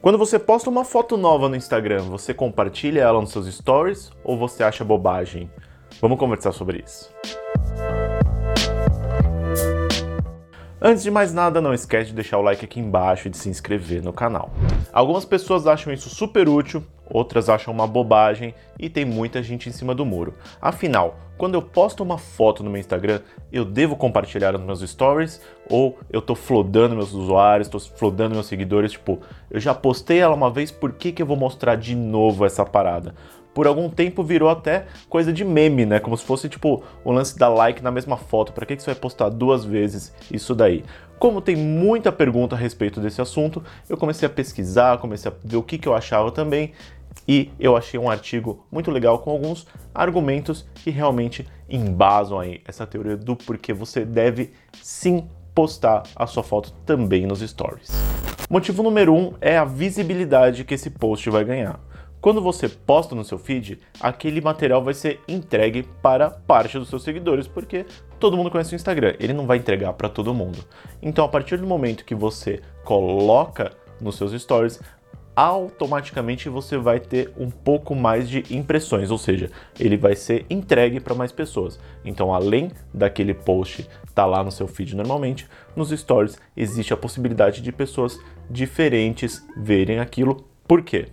Quando você posta uma foto nova no Instagram, você compartilha ela nos seus stories ou você acha bobagem? Vamos conversar sobre isso. Antes de mais nada, não esquece de deixar o like aqui embaixo e de se inscrever no canal. Algumas pessoas acham isso super útil, outras acham uma bobagem e tem muita gente em cima do muro. Afinal, quando eu posto uma foto no meu Instagram, eu devo compartilhar nos meus stories ou eu tô flodando meus usuários, tô flodando meus seguidores, tipo, eu já postei ela uma vez, por que que eu vou mostrar de novo essa parada? Por algum tempo virou até coisa de meme, né? Como se fosse tipo o lance da like na mesma foto. Para que, que você vai postar duas vezes isso daí? Como tem muita pergunta a respeito desse assunto, eu comecei a pesquisar, comecei a ver o que, que eu achava também e eu achei um artigo muito legal com alguns argumentos que realmente embasam aí essa teoria do porquê você deve sim postar a sua foto também nos stories. Motivo número um é a visibilidade que esse post vai ganhar. Quando você posta no seu feed, aquele material vai ser entregue para parte dos seus seguidores, porque todo mundo conhece o Instagram, ele não vai entregar para todo mundo. Então, a partir do momento que você coloca nos seus stories, automaticamente você vai ter um pouco mais de impressões, ou seja, ele vai ser entregue para mais pessoas. Então, além daquele post estar tá lá no seu feed normalmente, nos stories existe a possibilidade de pessoas diferentes verem aquilo. Por quê?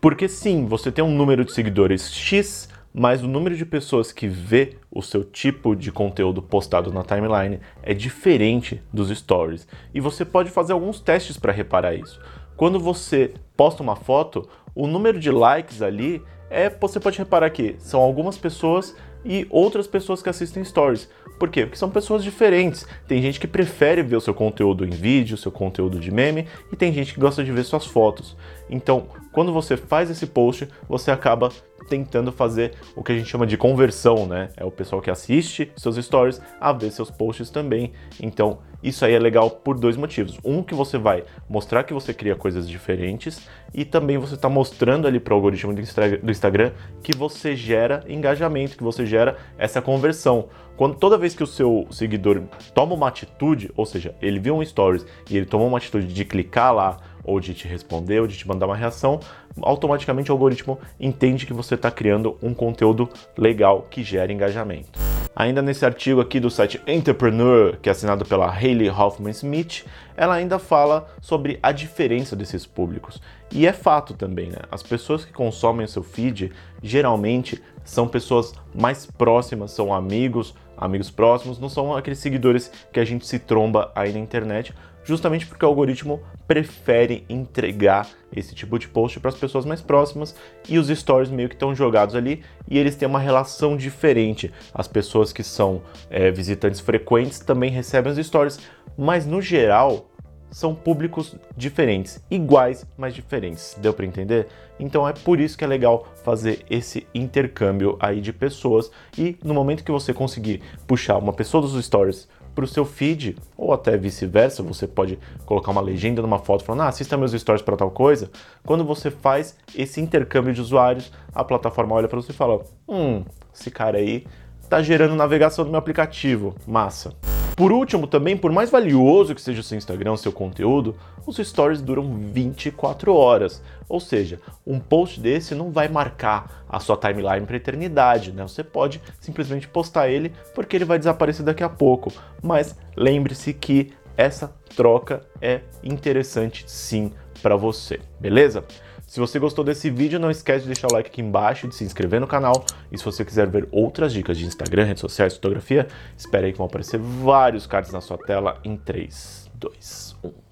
Porque sim, você tem um número de seguidores X, mas o número de pessoas que vê o seu tipo de conteúdo postado na timeline é diferente dos stories. E você pode fazer alguns testes para reparar isso. Quando você posta uma foto, o número de likes ali é, você pode reparar que são algumas pessoas e outras pessoas que assistem stories. Por quê? Porque são pessoas diferentes. Tem gente que prefere ver o seu conteúdo em vídeo, seu conteúdo de meme, e tem gente que gosta de ver suas fotos. Então, quando você faz esse post, você acaba tentando fazer o que a gente chama de conversão, né? É o pessoal que assiste seus stories a ver seus posts também. Então, isso aí é legal por dois motivos. Um, que você vai mostrar que você cria coisas diferentes e também você está mostrando ali para o algoritmo do Instagram que você gera engajamento, que você gera essa conversão. Quando toda vez que o seu seguidor toma uma atitude, ou seja, ele viu um stories e ele tomou uma atitude de clicar lá ou de te responder ou de te mandar uma reação, automaticamente o algoritmo entende que você está criando um conteúdo legal que gera engajamento. Ainda nesse artigo aqui do site Entrepreneur, que é assinado pela Hayley Hoffman Smith, ela ainda fala sobre a diferença desses públicos. E é fato também, né? As pessoas que consomem o seu feed geralmente são pessoas mais próximas, são amigos, amigos próximos, não são aqueles seguidores que a gente se tromba aí na internet, justamente porque o algoritmo prefere entregar esse tipo de post para as pessoas mais próximas e os stories meio que estão jogados ali e eles têm uma relação diferente. As pessoas que são é, visitantes frequentes também recebem os stories, mas no geral são públicos diferentes, iguais, mas diferentes. Deu para entender? Então é por isso que é legal fazer esse intercâmbio aí de pessoas e no momento que você conseguir puxar uma pessoa dos stories para o seu feed, ou até vice-versa, você pode colocar uma legenda numa foto falando, ah, assista meus stories para tal coisa. Quando você faz esse intercâmbio de usuários, a plataforma olha para você e fala, hum, esse cara aí tá gerando navegação do meu aplicativo, massa. Por último, também, por mais valioso que seja o seu Instagram, o seu conteúdo, os stories duram 24 horas. Ou seja, um post desse não vai marcar a sua timeline para eternidade, né? Você pode simplesmente postar ele porque ele vai desaparecer daqui a pouco. Mas lembre-se que essa troca é interessante sim para você, beleza? Se você gostou desse vídeo, não esquece de deixar o like aqui embaixo, de se inscrever no canal. E se você quiser ver outras dicas de Instagram, redes sociais, fotografia, espere aí que vão aparecer vários cards na sua tela em 3, 2, 1.